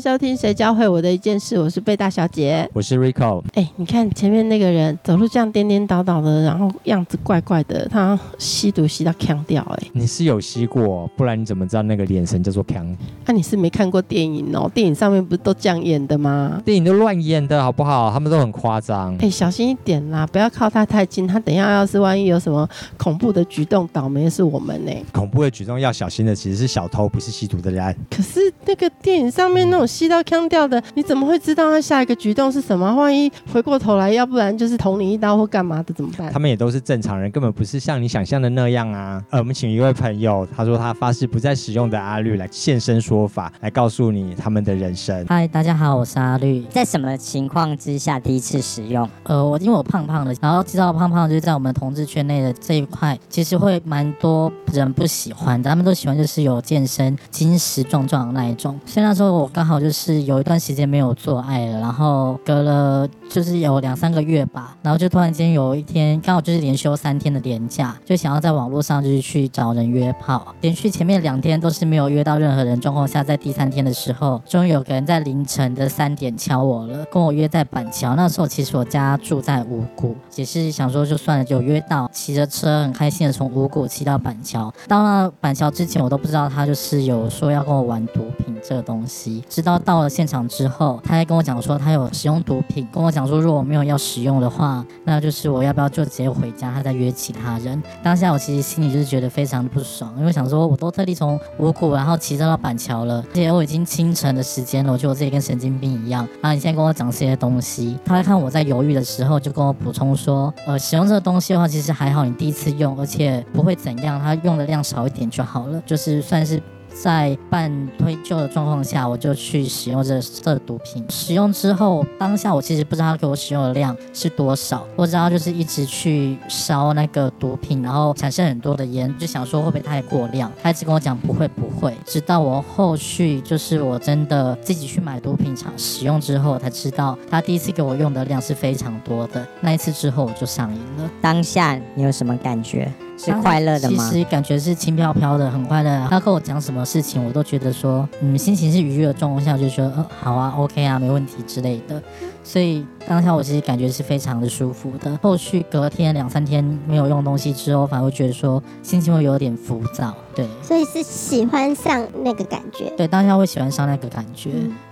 收听《谁教会我的一件事》，我是贝大小姐，我是 Rico。哎，你看前面那个人走路这样颠颠倒倒的，然后样子怪怪的，他吸毒吸到腔掉。哎，你是有吸过，不然你怎么知道那个眼神叫做腔？那你是没看过电影哦？电影上面不是都这样演的吗？电影都乱演的好不好？他们都很夸张。哎，小心一点啦，不要靠他太近。他等下要是万一有什么恐怖的举动，倒霉的是我们呢。恐怖的举动要小心的，其实是小偷，不是吸毒的人。可是那个电影上面。那种吸到腔掉的，你怎么会知道他下一个举动是什么？万一回过头来，要不然就是捅你一刀或干嘛的，怎么办？他们也都是正常人，根本不是像你想象的那样啊。呃，我们请一位朋友，他说他发誓不再使用的阿绿来现身说法，来告诉你他们的人生。嗨，大家好，我是阿绿。在什么情况之下第一次使用？呃，我因为我胖胖的，然后知道胖胖就是在我们同志圈内的这一块，其实会蛮多人不喜欢的。他们都喜欢就是有健身、精实壮壮的那一种。所以那时候我刚。刚好就是有一段时间没有做爱了，然后隔了就是有两三个月吧，然后就突然间有一天刚好就是连休三天的年假，就想要在网络上就是去找人约炮。连续前面两天都是没有约到任何人状况下，在第三天的时候，终于有个人在凌晨的三点敲我了，跟我约在板桥。那时候其实我家住在五谷，也是想说就算了，就约到，骑着车很开心的从五谷骑到板桥。到了板桥之前，我都不知道他就是有说要跟我玩毒品这个东西。直到到了现场之后，他还跟我讲说他有使用毒品，跟我讲说如果我没有要使用的话，那就是我要不要就直接回家，他再约其他人。当下我其实心里就是觉得非常的不爽，因为想说我都特地从五谷然后骑车到板桥了，而且我已经清晨的时间了，我觉得我自己跟神经病一样。然后你现在跟我讲这些东西，他在看我在犹豫的时候，就跟我补充说，呃，使用这个东西的话，其实还好，你第一次用，而且不会怎样，他用的量少一点就好了，就是算是。在半推旧的状况下，我就去使用这这毒品。使用之后，当下我其实不知道他给我使用的量是多少，我知道就是一直去烧那个毒品，然后产生很多的烟，就想说会不会太过量。他一直跟我讲不会不会，直到我后续就是我真的自己去买毒品厂使用之后，才知道他第一次给我用的量是非常多的。那一次之后我就上瘾了。当下你有什么感觉？是快乐的吗？其实感觉是轻飘飘的，很快乐。他跟我讲什么事情，我都觉得说，嗯，心情是愉悦的状况下，就说，呃，好啊，OK 啊，没问题之类的。所以当下我其实感觉是非常的舒服的。后续隔天两三天没有用东西之后，反而会觉得说心情会有点浮躁。对，所以是喜欢上那个感觉。对，当下会喜欢上那个感觉。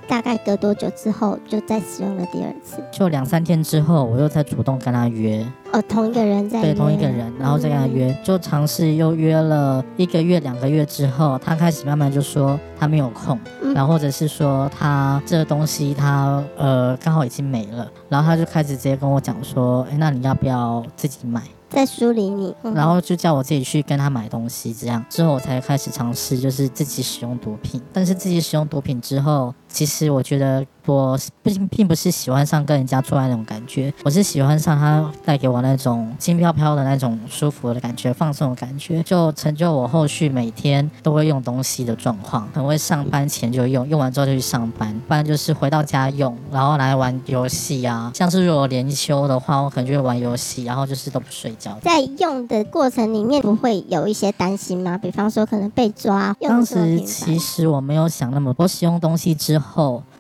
大概隔多久之后就再使用了第二次？就两三天之后，我又再主动跟他约。哦，同一个人在对同一个人，然后再跟他约，就尝试又约了一个月、两个月之后，他开始慢慢就说他没有空，然后或者是说他这个东西他呃刚好已经没了，然后他就开始直接跟我讲说，哎，那你要不要自己买？在梳理你，然后就叫我自己去跟他买东西，这样之后我才开始尝试，就是自己使用毒品。但是自己使用毒品之后，其实我觉得。我并并不是喜欢上跟人家做爱那种感觉，我是喜欢上他带给我那种轻飘飘的那种舒服的感觉、放松的感觉，就成就我后续每天都会用东西的状况。很会上班前就用，用完之后就去上班，不然就是回到家用，然后来玩游戏啊。像是如果连休的话，我可能就会玩游戏，然后就是都不睡觉。在用的过程里面，不会有一些担心吗？比方说可能被抓。当时其实我没有想那么多，使用东西之后。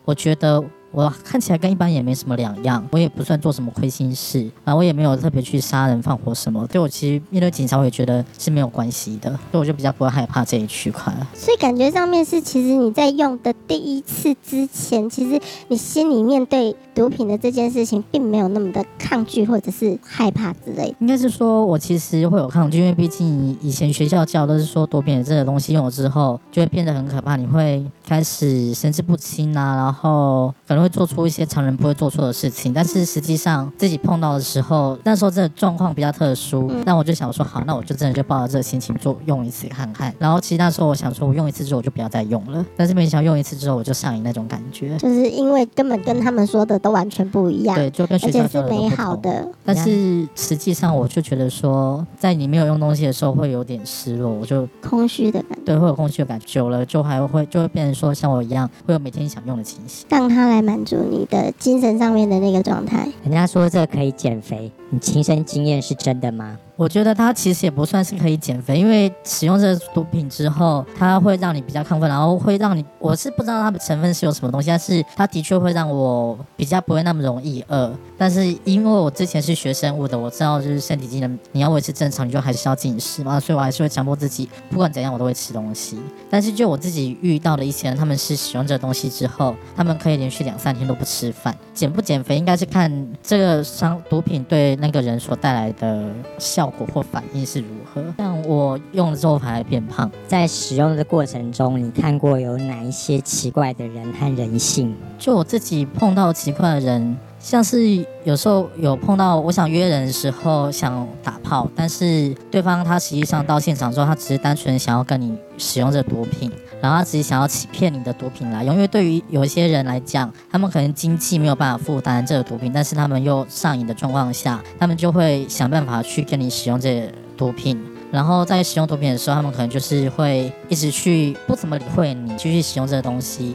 我觉得。我看起来跟一般也没什么两样，我也不算做什么亏心事，啊，我也没有特别去杀人放火什么，对我其实面对警察我也觉得是没有关系的，所以我就比较不会害怕这一区块。所以感觉上面是，其实你在用的第一次之前，其实你心里面对毒品的这件事情并没有那么的抗拒或者是害怕之类。应该是说我其实会有抗拒，因为毕竟以前学校教都是说毒品这个东西用了之后就会变得很可怕，你会开始神志不清啊，然后可能。会做出一些常人不会做错的事情，但是实际上自己碰到的时候，那时候真的状况比较特殊，那我就想说，好，那我就真的就抱着这个心情做用一次看看。然后其实那时候我想说，我用一次之后我就不要再用了，但是没想到用一次之后我就上瘾那种感觉，就是因为根本跟他们说的都完全不一样，对，就跟学校是美好的。但是实际上我就觉得说，在你没有用东西的时候会有点失落，我就空虚的感觉，对，会有空虚的感觉，久了就还会就会变成说像我一样会有每天想用的情形。让它来满足你的精神上面的那个状态。人家说这可以减肥，你亲身经验是真的吗？我觉得它其实也不算是可以减肥，因为使用这个毒品之后，它会让你比较亢奋，然后会让你，我是不知道它的成分是有什么东西，但是它的确会让我比较不会那么容易饿。但是因为我之前是学生物的，我知道就是身体机能你要维持正常，你就还是要进食嘛，所以我还是会强迫自己，不管怎样我都会吃东西。但是就我自己遇到的一些人，他们是使用这个东西之后，他们可以连续两三天都不吃饭。减不减肥应该是看这个伤毒品对那个人所带来的效果或反应是如何。像我用了之后反而变胖，在使用的过程中，你看过有哪一些奇怪的人和人性？就我自己碰到奇怪的人，像是有时候有碰到我想约人的时候想打炮，但是对方他实际上到现场之后，他只是单纯想要跟你使用这毒品，然后他只是想要欺骗你的毒品来用。因为对于有一些人来讲，他们可能经济没有办法负担这个毒品，但是他们又上瘾的状况下，他们就会想办法去跟你使用这毒品。然后在使用毒品的时候，他们可能就是会一直去不怎么理会你，继续使用这个东西。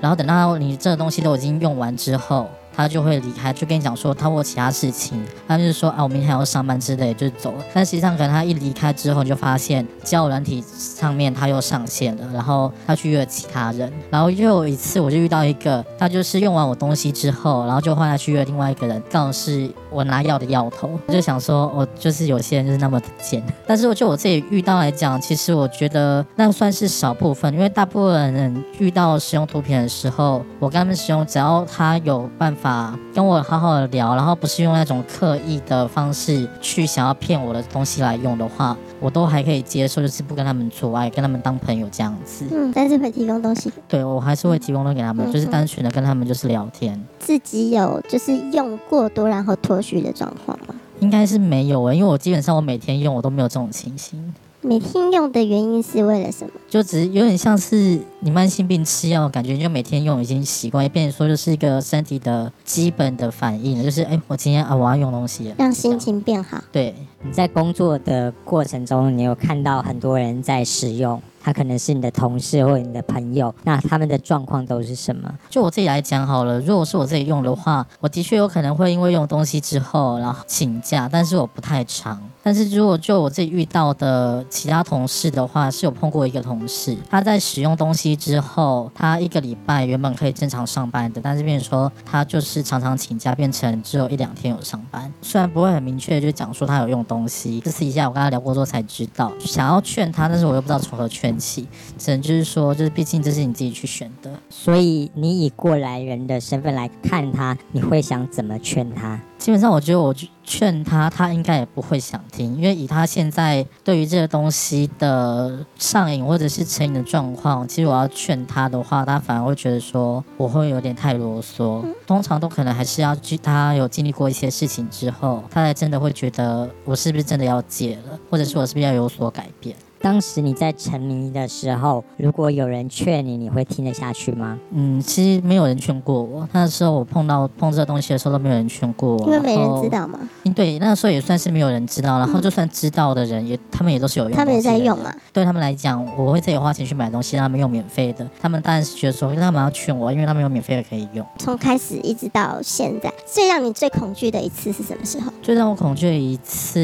然后等到你这个东西都已经用完之后，他就会离开，就跟你讲说他或其他事情，他就是说啊，我明天还要上班之类，就走了。但实际上可能他一离开之后，就发现交友软体上面他又上线了，然后他去约其他人，然后又有一次我就遇到一个，他就是用完我东西之后，然后就换他去约另外一个人，刚好是我拿药的药头，我就想说，我就是有些人就是那么的贱。但是我就我自己遇到来讲，其实我觉得那算是少部分，因为大部分人遇到使用毒品的时候，我跟他们使用，只要他有办法跟我好好的聊，然后不是用那种刻意的方式去想要骗我的东西来用的话，我都还可以接受，就是不跟他们做爱，跟他们当朋友这样子。嗯，但是会提供东西，对我还是会提供东西给他们，嗯就是单纯的跟他们就是聊天。自己有就是用过多然后脱序的状况吗？应该是没有诶、因为我基本上我每天用我都没有这种情形，每天用的原因是为了什么？就只是有点像是你慢性病吃药，感觉你就每天用已经习惯，也变成说就是一个身体的基本的反应，就是哎、我今天啊我要用东西了，让心情变好。对。你在工作的过程中，你有看到很多人在使用，他可能是你的同事或者你的朋友，那他们的状况都是什么？就我自己来讲好了，如果是我自己用的话，我的确有可能会因为用东西之后，然后请假，但是我不太长。但是如果就我自己遇到的其他同事的话，是有碰过一个同事，他在使用东西之后，他一个礼拜原本可以正常上班的，但是变成说他就是常常请假，变成只有一两天有上班。虽然不会很明确就讲说他有用东西，这私底下我跟他聊过之后才知道，想要劝他，但是我又不知道从何劝起，只能就是说，就是毕竟这是你自己去选的。所以你以过来人的身份来看他，你会想怎么劝他？基本上，我觉得我劝他，他应该也不会想听，因为以他现在对于这个东西的上瘾或者是成瘾的状况，其实我要劝他的话，他反而会觉得说我会有点太啰嗦。通常都可能还是要去他有经历过一些事情之后，他才真的会觉得我是不是真的要戒了，或者是我是不是要有所改变。当时你在沉迷的时候，如果有人劝你，你会听得下去吗？嗯，其实没有人劝过我，那时候我碰到碰这东西的时候都没有人劝过我，因为没人知道嘛，嗯，对，那时候也算是没有人知道，然后就算知道的人也，他们也都是有用，他们也在用嘛。。对他们来讲，我会自己花钱去买东西，让他们用免费的，他们当然是觉得说，他们要劝我，因为他们有免费的可以用。从开始一直到现在，最让你最恐惧的一次是什么时候？最让我恐惧的一次，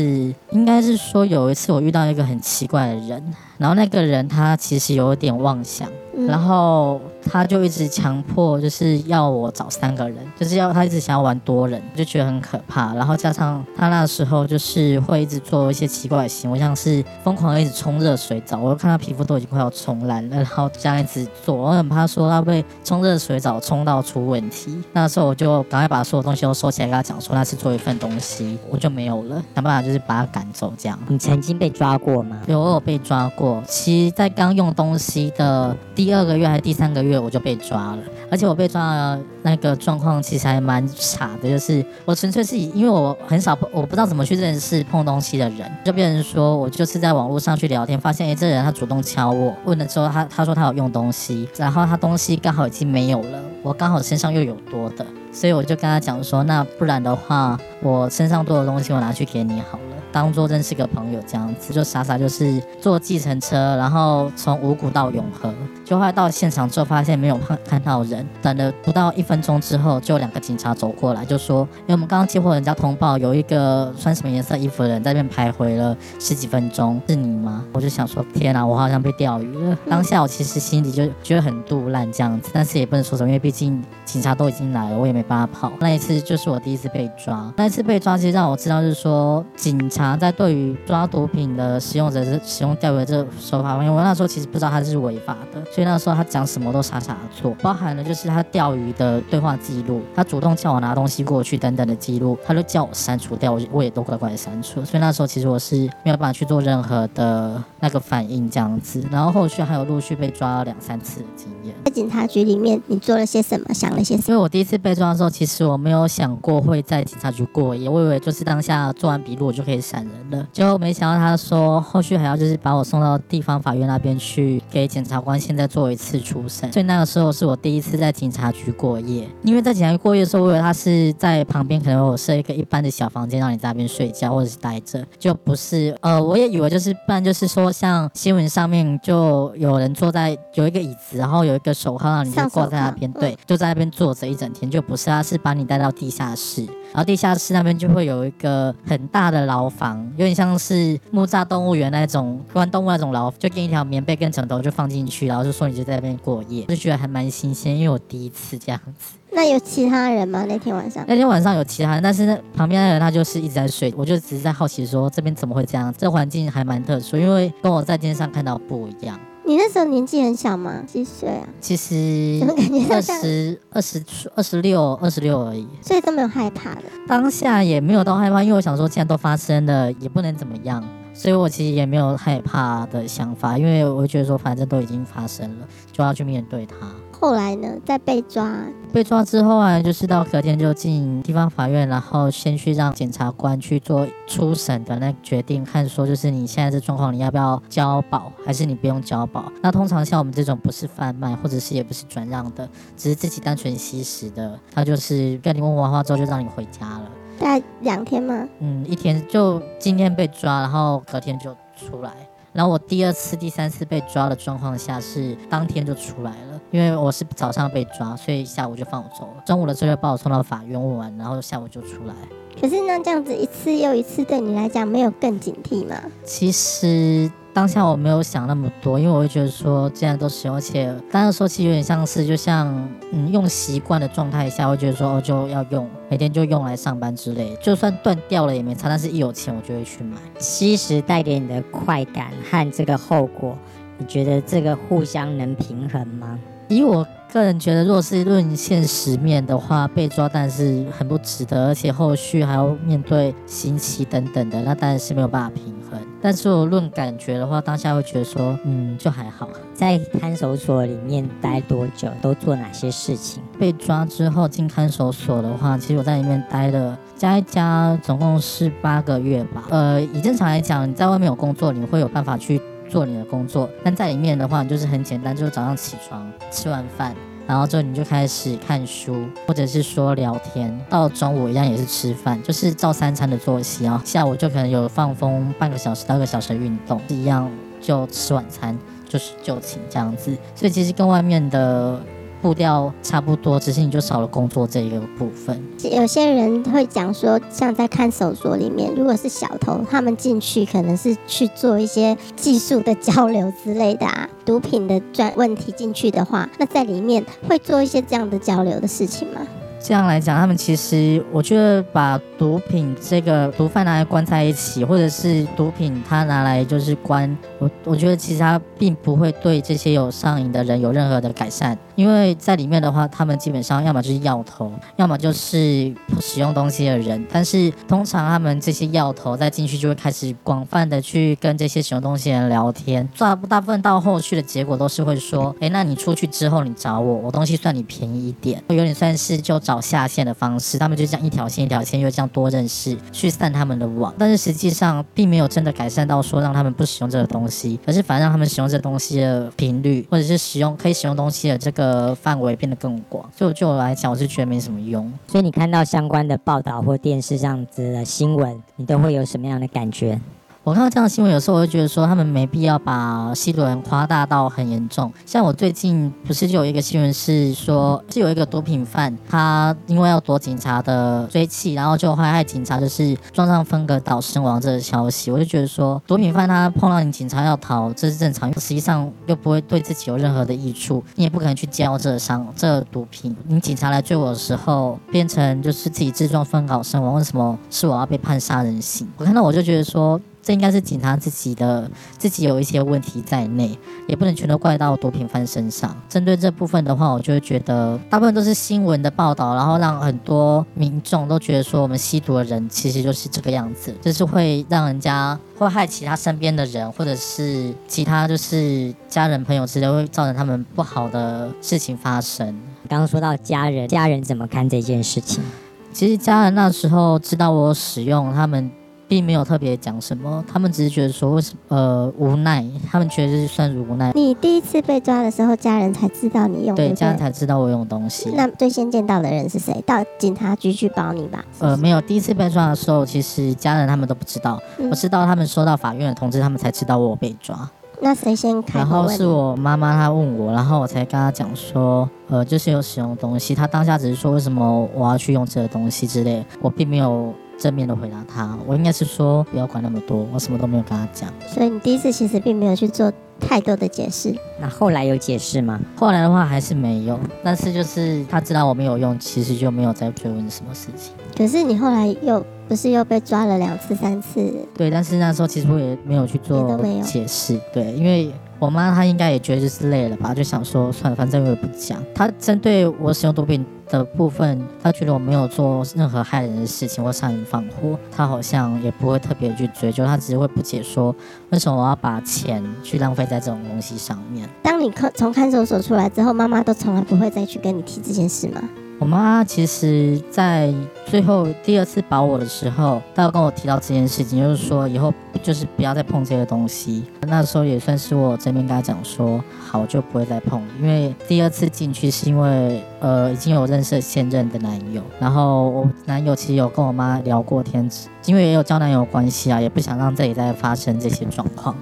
应该是说有一次我遇到一个很奇怪的人，人。然后那个人他其实有点妄想，嗯然后他就一直强迫，就是要我找三个人，就是要他一直想要玩多人，就觉得很可怕。然后加上他那时候就是会一直做一些奇怪的行为，像是疯狂的一直冲热水澡，我就看他皮肤都已经快要冲烂了，然后这样一直做，我很怕说他被冲热水澡冲到出问题。那时候我就赶快把所有东西都收起来，跟他讲说那是做一份东西，我就没有了，想办法就是把他赶走这样。你曾经被抓过吗？有我有被抓过，其实，在刚用东西的第第二个月还是第三个月，我就被抓了。而且我被抓的那个状况其实还蛮傻的，就是我纯粹是因为我很少碰，我不知道怎么去认识碰东西的人，就变成说我就是在网络上去聊天，发现诶这人他主动敲我，问了之后他他说他有用东西，然后他东西刚好已经没有了，我刚好身上又有多的，所以我就跟他讲说，那不然的话，我身上多的东西我拿去给你好了。当做认识个朋友这样子，就傻傻就是坐计程车，然后从五谷到永和，就后来到现场之后，发现没有看看到人，等了不到一分钟之后，就两个警察走过来，就说：“因为我们刚刚接获人家通报，有一个穿什么颜色衣服的人在那边徘徊了十几分钟，是你吗？” 我就想说：“天哪，我好像被钓鱼了。”当下我其实心里就觉得很肚烂这样子，但是也不能说什么，因为毕竟警察都已经来了，我也没办法跑。那一次就是我第一次被抓，那一次被抓其实让我知道，就是说警察在对于抓毒品的使用者是使用钓鱼的这个手法，因为我那时候其实不知道他是违法的，所以那时候他讲什么都傻傻的做，包含了就是他钓鱼的对话记录，他主动叫我拿东西过去等等的记录，他就叫我删除掉，我我也都乖乖的删除。所以那时候其实我是没有办法去做任何的那个反应这样子，然后后续还有陆续被抓了两三次的经验。在警察局里面，你做了些什么？想了些什么？因为我第一次被抓的时候，其实我没有想过会在警察局过夜，我以为就是当下做完笔录我就可以闪人了。结果没想到他说后续还要就是把我送到地方法院那边去给检察官现在做一次出审，所以那个时候是我第一次在警察局过夜。因为在警察局过夜的时候，我以为他是在旁边可能有设一个一般的小房间让你在那边睡觉或者是待着，就不是。呃，我也以为就是不然就是说像新闻上面就有人坐在有一个椅子，然后有一个手铐让你就挂在那边，对，就在那边坐着一整天，就不是，他是把你带到地下室，然后地下室那边就会有一个很大的牢房，有点像是木栅动物园那种关动物那种牢，就给你一条棉被跟枕头就放进去，然后就说你就在那边过夜，就觉得还蛮新鲜，因为我第一次这样子。那有其他人吗？那天晚上？那天晚上有其他人，但是那旁边的人他就是一直在睡，我就只是在好奇说这边怎么会这样，这环境还蛮特殊，因为跟我在电视上看到不一样。你那时候年纪很小吗？几岁啊？其实怎么感觉二？十二十二十六二十六而已。所以都没有害怕的。当下也没有到害怕，因为我想说，既然都发生了，也不能怎么样，所以我其实也没有害怕的想法，因为我觉得说，反正都已经发生了，就要去面对它。后来呢，在被抓，被抓之后啊，就是到隔天就进地方法院，然后先去让检察官去做初审的那决定，看说就是你现在这状况，你要不要交保，还是你不用交保？那通常像我们这种不是贩卖，或者是也不是转让的，只是自己单纯吸食的，他就是跟你问完话之后就让你回家了。大概两天吗？嗯，一天就今天被抓，然后隔天就出来。然后我第二次、第三次被抓的状况下是当天就出来了，因为我是早上被抓，所以下午就放我走了。中午的时候就把我送到法院问完，然后下午就出来。可是那这样子一次又一次，对你来讲没有更警惕吗？其实当下我没有想那么多，因为我会觉得说，既然都使用，而且当时说其实有点像是，就像嗯用习惯的状态下，会觉得说哦就要用，每天就用来上班之类，就算断掉了也没差，但是一有钱我就会去买。吸食带给你的快感和这个后果，你觉得这个互相能平衡吗？以我个人觉得，若是论现实面的话，被抓但是很不值得，而且后续还要面对刑期等等的，那当然是没有办法平衡。但是我论感觉的话，当下会觉得说，嗯，就还好。在看守所里面待多久，都做哪些事情？被抓之后进看守所的话，其实我在里面待了加一加，总共是八个月吧。呃，以正常来讲，你在外面有工作，你会有办法去做你的工作，但在里面的话，你就是很简单，就是早上起床，吃完饭。然后之后你就开始看书，或者是说聊天，到中午一样也是吃饭，就是照三餐的作息啊。下午就可能有放风半个小时到一个小时的运动，一样就吃晚餐，就是就寝这样子。所以其实跟外面的步调差不多，只是你就少了工作这一个部分。有些人会讲说，像在看守所里面，如果是小偷，他们进去可能是去做一些技术的交流之类的啊，毒品的专问题进去的话，那在里面会做一些这样的交流的事情吗？这样来讲，他们其实我觉得把毒品这个毒贩拿来关在一起，或者是毒品他拿来就是关，我我觉得其实他并不会对这些有上瘾的人有任何的改善，因为在里面的话，他们基本上要么就是药头，要么就是使用东西的人，但是通常他们这些药头在进去就会开始广泛的去跟这些使用东西的人聊天，大大部分到后续的结果都是会说，诶，那你出去之后你找我，我东西算你便宜一点，有点算是就找下线的方式，他们就这样一条线一条线，又这样多认识，去散他们的网，但是实际上并没有真的改善到说让他们不使用这个东西，而是反而让他们使用这个东西的频率，或者是使用可以使用东西的这个范围变得更广。所以就我来讲，我是觉得没什么用。所以你看到相关的报道或电视这样子的新闻，你都会有什么样的感觉？我看到这样的新闻，有时候我会觉得说，他们没必要把吸毒人夸大到很严重。像我最近不是就有一个新闻是说，是有一个毒品犯，他因为要躲警察的追击，然后就害害警察就是撞上分隔岛身亡这个消息。我就觉得说，毒品犯他碰到你警察要逃，这是正常，实际上又不会对自己有任何的益处，你也不可能去交这伤这毒品。你警察来追我的时候，变成就是自己自撞分搞身亡，为什么是我要被判杀人刑？我看到我就觉得说。这应该是警察自己的自己有一些问题在内，也不能全都怪到毒品犯身上。针对这部分的话，我就会觉得大部分都是新闻的报道，然后让很多民众都觉得说我们吸毒的人其实就是这个样子，就是会让人家会害其他身边的人，或者是其他就是家人朋友之类，会造成他们不好的事情发生。刚刚说到家人，家人怎么看这件事情？其实家人那时候知道我使用他们。并没有特别讲什么，他们只是觉得说，为什么呃无奈，他们觉得是算无奈。你第一次被抓的时候，家人才知道你用，对，家人才知道我用东西。那最先见到的人是谁？到警察局去保你吧？呃，没有，第一次被抓的时候，其实家人他们都不知道，我知道他们收到法院的通知，他们才知道我被抓。那谁先开？然后是我妈妈，她问我，然后我才跟她讲说，呃，就是有使用东西。她当下只是说，为什么我要去用这个东西之类，我并没有。正面的回答他，我应该是说不要管那么多，我什么都没有跟他讲。所以你第一次其实并没有去做太多的解释。那后来有解释吗？后来的话还是没有，但是就是他知道我没有用，其实就没有再追问什么事情。可是你后来又不是又被抓了两次、三次？对，但是那时候其实我也没有去做解释，对，因为。我妈她应该也觉得就是累了吧，就想说算了，反正我也不讲。她针对我使用毒品的部分，她觉得我没有做任何害人的事情或杀人放火，她好像也不会特别去追究，她只是会不解说为什么我要把钱去浪费在这种东西上面。当你看从看守所出来之后，妈妈都从来不会再去跟你提这件事吗？我妈其实，在最后第二次保我的时候，她有跟我提到这件事情，就是说以后就是不要再碰这些东西。那时候也算是我这边跟她讲说，好，我就不会再碰。因为第二次进去是因为呃已经有认识现任的男友，然后我男友其实有跟我妈聊过天，因为也有交男友关系啊，也不想让这里再发生这些状况，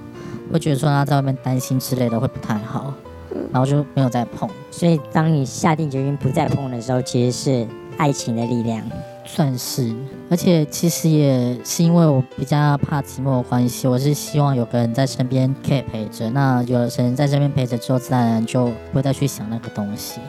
会觉得说他在外面担心之类的会不太好。然后就没有再碰，所以当你下定决心不再碰的时候，其实是爱情的力量，算是。而且其实也是因为我比较怕寂寞的关系，我是希望有个人在身边可以陪着。那有人在身边陪着之后，自然就不会再去想那个东西。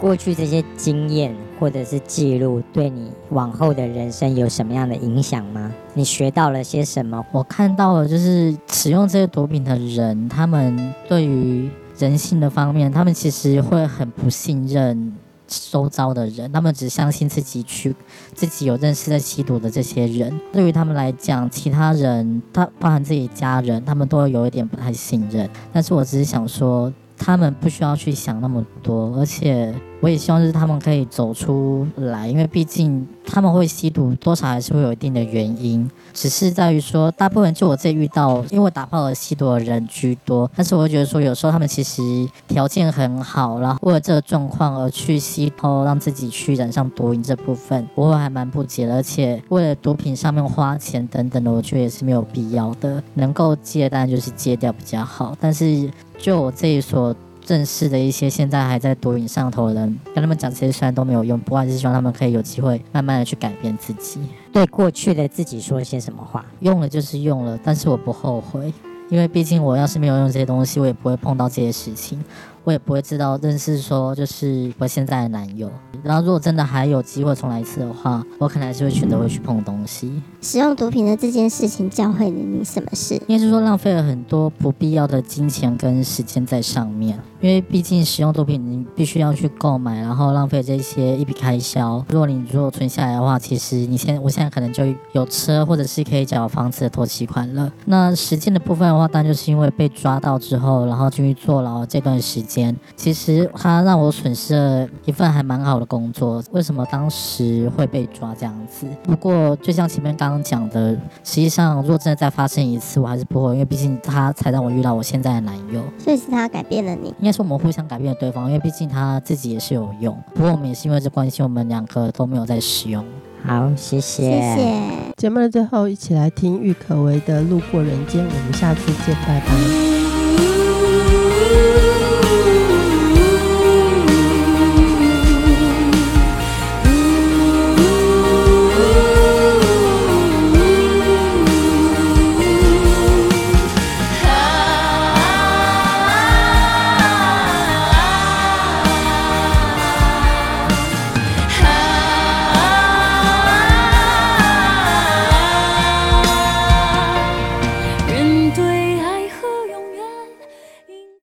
过去这些经验或者是记录，对你往后的人生有什么样的影响吗？你学到了些什么？我看到了，就是使用这些毒品的人，他们对于人性的方面，他们其实会很不信任周遭的人，他们只相信自己去自己有认识在吸毒的这些人。对于他们来讲，其他人，他包含自己家人，他们都有一点不太信任。但是我只是想说。他们不需要去想那么多，而且我也希望就是他们可以走出来，因为毕竟他们会吸毒，多少还是会有一定的原因。只是在于说，大部分就我自己遇到，因为打炮而吸毒的人居多。但是我会觉得说，有时候他们其实条件很好，然后为了这个状况而去吸偷，让自己去染上毒瘾这部分，我会还蛮不解的。而且为了毒品上面花钱等等的，我觉得也是没有必要的。能够戒，当然就是戒掉比较好。但是就我这一所认识的一些现在还在毒瘾上头的人，跟他们讲这些虽然都没有用，不过还是希望他们可以有机会慢慢的去改变自己，对过去的自己说一些什么话。用了就是用了，但是我不后悔，因为毕竟我要是没有用这些东西，我也不会碰到这些事情。我也不会知道认识说就是我现在的男友，然后如果真的还有机会重来一次的话，我可能还是会选择会去碰东西。使用毒品的这件事情教会了你什么事？应该是说浪费了很多不必要的金钱跟时间在上面，因为毕竟使用毒品你必须要去购买，然后浪费这些一笔开销。如果你如果存下来的话，其实你现我现在可能就有车或者是可以缴房子的头期款了。那实践的部分的话，当然就是因为被抓到之后，然后进去坐牢这段时间。其实他让我损失了一份还蛮好的工作。为什么当时会被抓这样子？不过就像前面刚刚讲的，实际上如果真的再发生一次，我还是不会，因为毕竟他才让我遇到我现在的男友。所以是他改变了你？应该是我们互相改变了对方，因为毕竟他自己也是有用。不过我们也是因为这关系，我们两个都没有在使用。好，谢谢，谢谢。节目的最后，一起来听郁可唯的《路过人间》，我们下次见，拜拜。